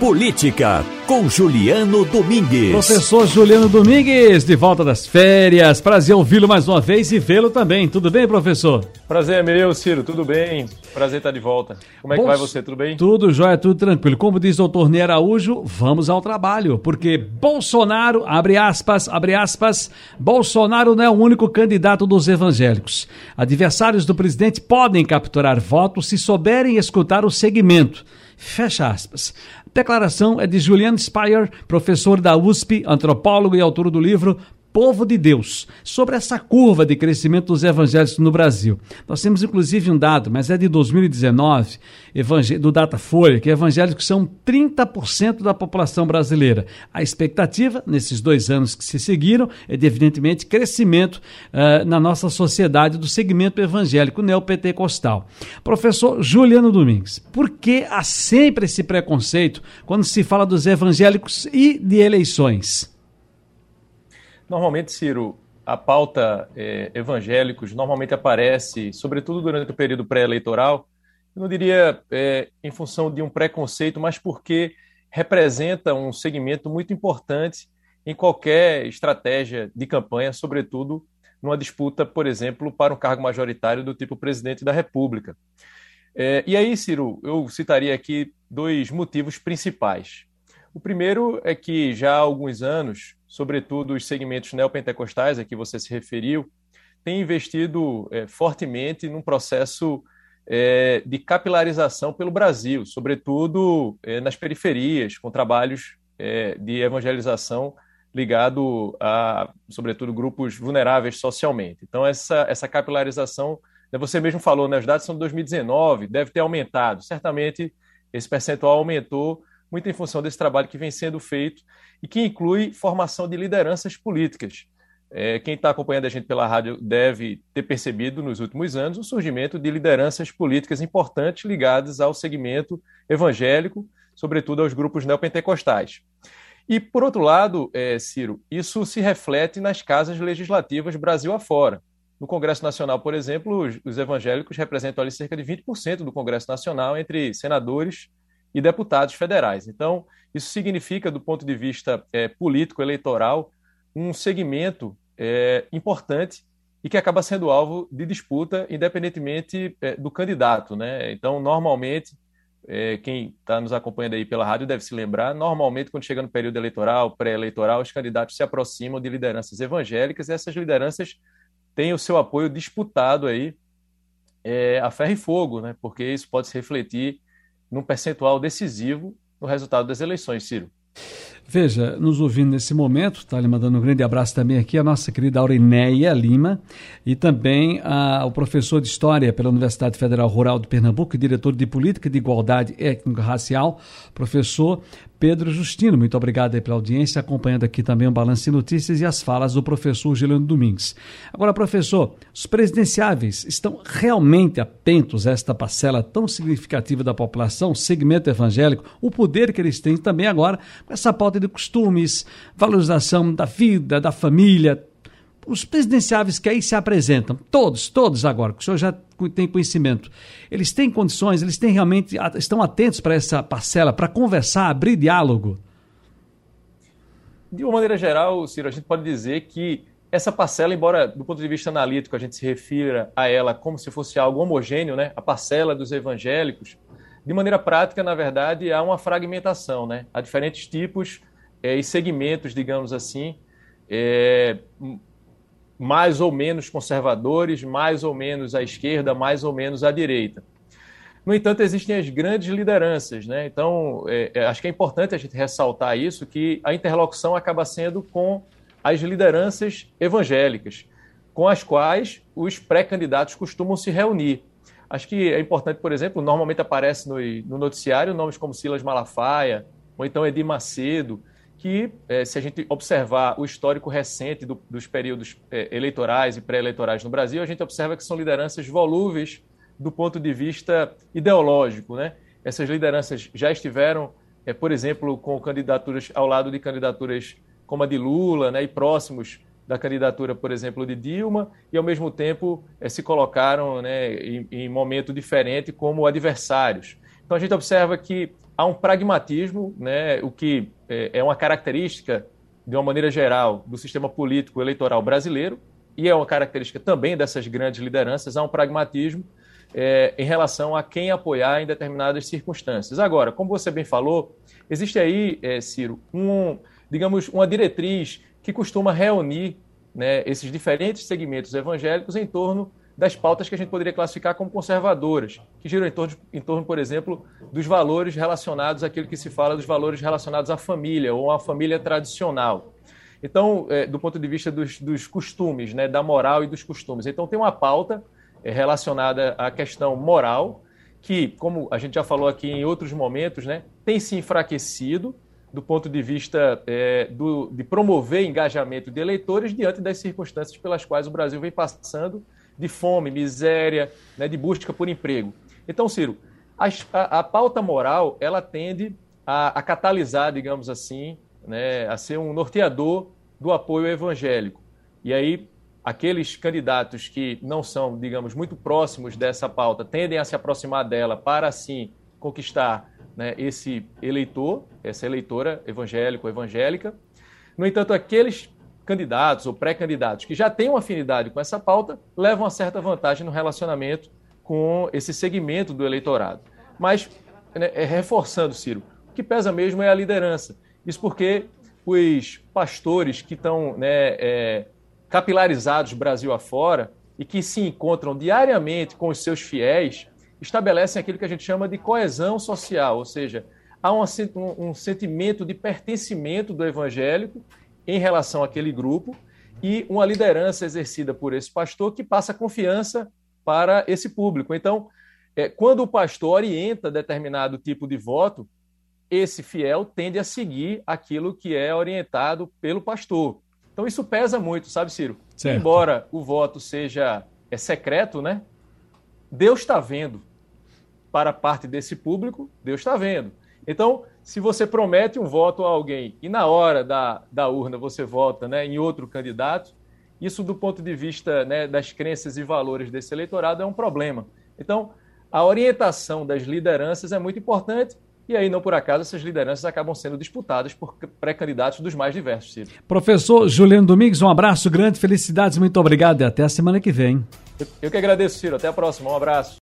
Política, com Juliano Domingues. Professor Juliano Domingues, de volta das férias. Prazer ouvi-lo mais uma vez e vê-lo também. Tudo bem, professor? Prazer é meu, Ciro. Tudo bem? Prazer estar de volta. Como é que vai você? Tudo bem? Tudo jóia, tudo tranquilo. Como diz o doutor Ney Araújo, vamos ao trabalho. Porque Bolsonaro, abre aspas, abre aspas, Bolsonaro não é o único candidato dos evangélicos. Adversários do presidente podem capturar votos se souberem escutar o segmento. Fecha aspas. Declaração é de Julian Speyer, professor da USP, antropólogo e autor do livro povo de Deus, sobre essa curva de crescimento dos evangélicos no Brasil. Nós temos inclusive um dado, mas é de 2019, do Datafolha, que evangélicos são 30% da população brasileira. A expectativa, nesses dois anos que se seguiram, é de, evidentemente, crescimento uh, na nossa sociedade do segmento evangélico neopentecostal. Professor Juliano Domingues, por que há sempre esse preconceito quando se fala dos evangélicos e de eleições? Normalmente, Ciro, a pauta é, evangélicos normalmente aparece, sobretudo durante o período pré-eleitoral, eu não diria é, em função de um preconceito, mas porque representa um segmento muito importante em qualquer estratégia de campanha, sobretudo numa disputa, por exemplo, para um cargo majoritário do tipo presidente da República. É, e aí, Ciro, eu citaria aqui dois motivos principais. O primeiro é que já há alguns anos sobretudo os segmentos neopentecostais a que você se referiu, têm investido é, fortemente num processo é, de capilarização pelo Brasil, sobretudo é, nas periferias, com trabalhos é, de evangelização ligado a, sobretudo, grupos vulneráveis socialmente. Então, essa, essa capilarização, né, você mesmo falou, né, os dados são de 2019, deve ter aumentado. Certamente, esse percentual aumentou muito em função desse trabalho que vem sendo feito e que inclui formação de lideranças políticas. É, quem está acompanhando a gente pela rádio deve ter percebido nos últimos anos o surgimento de lideranças políticas importantes ligadas ao segmento evangélico, sobretudo aos grupos neopentecostais. E, por outro lado, é, Ciro, isso se reflete nas casas legislativas Brasil afora. No Congresso Nacional, por exemplo, os, os evangélicos representam ali cerca de 20% do Congresso Nacional entre senadores e deputados federais. Então, isso significa, do ponto de vista é, político, eleitoral, um segmento é, importante e que acaba sendo alvo de disputa, independentemente é, do candidato. Né? Então, normalmente, é, quem está nos acompanhando aí pela rádio deve se lembrar, normalmente, quando chega no período eleitoral, pré-eleitoral, os candidatos se aproximam de lideranças evangélicas e essas lideranças têm o seu apoio disputado aí é, a ferro e fogo, né? porque isso pode se refletir num percentual decisivo no resultado das eleições, Ciro. Veja, nos ouvindo nesse momento, está lhe mandando um grande abraço também aqui a nossa querida Aurinéia Lima e também a, o professor de História pela Universidade Federal Rural de Pernambuco diretor de Política de Igualdade Étnico-Racial, professor Pedro Justino. Muito obrigado pela audiência, acompanhando aqui também o Balanço de Notícias e as falas do professor Juliano Domingues. Agora, professor, os presidenciáveis estão realmente atentos a esta parcela tão significativa da população, segmento evangélico, o poder que eles têm também agora com essa pauta de costumes, valorização da vida, da família, os presidenciáveis que aí se apresentam, todos, todos agora, que o senhor já tem conhecimento, eles têm condições, eles têm realmente, estão atentos para essa parcela, para conversar, abrir diálogo? De uma maneira geral, Ciro, a gente pode dizer que essa parcela, embora do ponto de vista analítico a gente se refira a ela como se fosse algo homogêneo, né, a parcela dos evangélicos, de maneira prática, na verdade, há uma fragmentação, né? Há diferentes tipos é, e segmentos, digamos assim, é, mais ou menos conservadores, mais ou menos à esquerda, mais ou menos à direita. No entanto, existem as grandes lideranças, né? Então, é, é, acho que é importante a gente ressaltar isso, que a interlocução acaba sendo com as lideranças evangélicas, com as quais os pré-candidatos costumam se reunir. Acho que é importante, por exemplo, normalmente aparece no, no noticiário nomes como Silas Malafaia, ou então Edir Macedo, que, é, se a gente observar o histórico recente do, dos períodos é, eleitorais e pré-eleitorais no Brasil, a gente observa que são lideranças volúveis do ponto de vista ideológico. Né? Essas lideranças já estiveram, é, por exemplo, com candidaturas ao lado de candidaturas como a de Lula né, e próximos da candidatura, por exemplo, de Dilma, e ao mesmo tempo se colocaram né, em, em momento diferente como adversários. Então a gente observa que há um pragmatismo, né, o que é, é uma característica, de uma maneira geral, do sistema político eleitoral brasileiro, e é uma característica também dessas grandes lideranças, há um pragmatismo é, em relação a quem apoiar em determinadas circunstâncias. Agora, como você bem falou, existe aí, é, Ciro, um, digamos, uma diretriz que costuma reunir né, esses diferentes segmentos evangélicos em torno das pautas que a gente poderia classificar como conservadoras, que giram em torno, em torno, por exemplo, dos valores relacionados àquilo que se fala dos valores relacionados à família ou à família tradicional. Então, é, do ponto de vista dos, dos costumes, né, da moral e dos costumes. Então, tem uma pauta é, relacionada à questão moral, que, como a gente já falou aqui em outros momentos, né, tem se enfraquecido do ponto de vista é, do, de promover engajamento de eleitores diante das circunstâncias pelas quais o Brasil vem passando de fome, miséria, né, de busca por emprego. Então, Ciro, a, a, pauta moral ela tende a, a catalisar, digamos assim, né, a ser um norteador do apoio evangélico. E aí, aqueles candidatos que não são, digamos, muito próximos dessa pauta tendem a se aproximar dela para, assim, conquistar né, esse eleitor, essa eleitora evangélico evangélica. No entanto, aqueles candidatos ou pré-candidatos que já têm uma afinidade com essa pauta levam uma certa vantagem no relacionamento com esse segmento do eleitorado. Mas, né, é, reforçando, Ciro, o que pesa mesmo é a liderança. Isso porque os pastores que estão né, é, capilarizados Brasil afora e que se encontram diariamente com os seus fiéis, estabelecem aquilo que a gente chama de coesão social, ou seja, há um, um, um sentimento de pertencimento do evangélico em relação àquele grupo e uma liderança exercida por esse pastor que passa confiança para esse público. Então, é, quando o pastor orienta determinado tipo de voto, esse fiel tende a seguir aquilo que é orientado pelo pastor. Então isso pesa muito, sabe, Ciro? Certo. Embora o voto seja é secreto, né? Deus está vendo. Para parte desse público, Deus está vendo. Então, se você promete um voto a alguém e na hora da, da urna você vota né, em outro candidato, isso do ponto de vista né, das crenças e valores desse eleitorado é um problema. Então, a orientação das lideranças é muito importante e aí, não por acaso, essas lideranças acabam sendo disputadas por pré-candidatos dos mais diversos, Ciro. Professor Juliano Domingues, um abraço grande, felicidades, muito obrigado e até a semana que vem. Eu, eu que agradeço, Ciro. Até a próxima. Um abraço.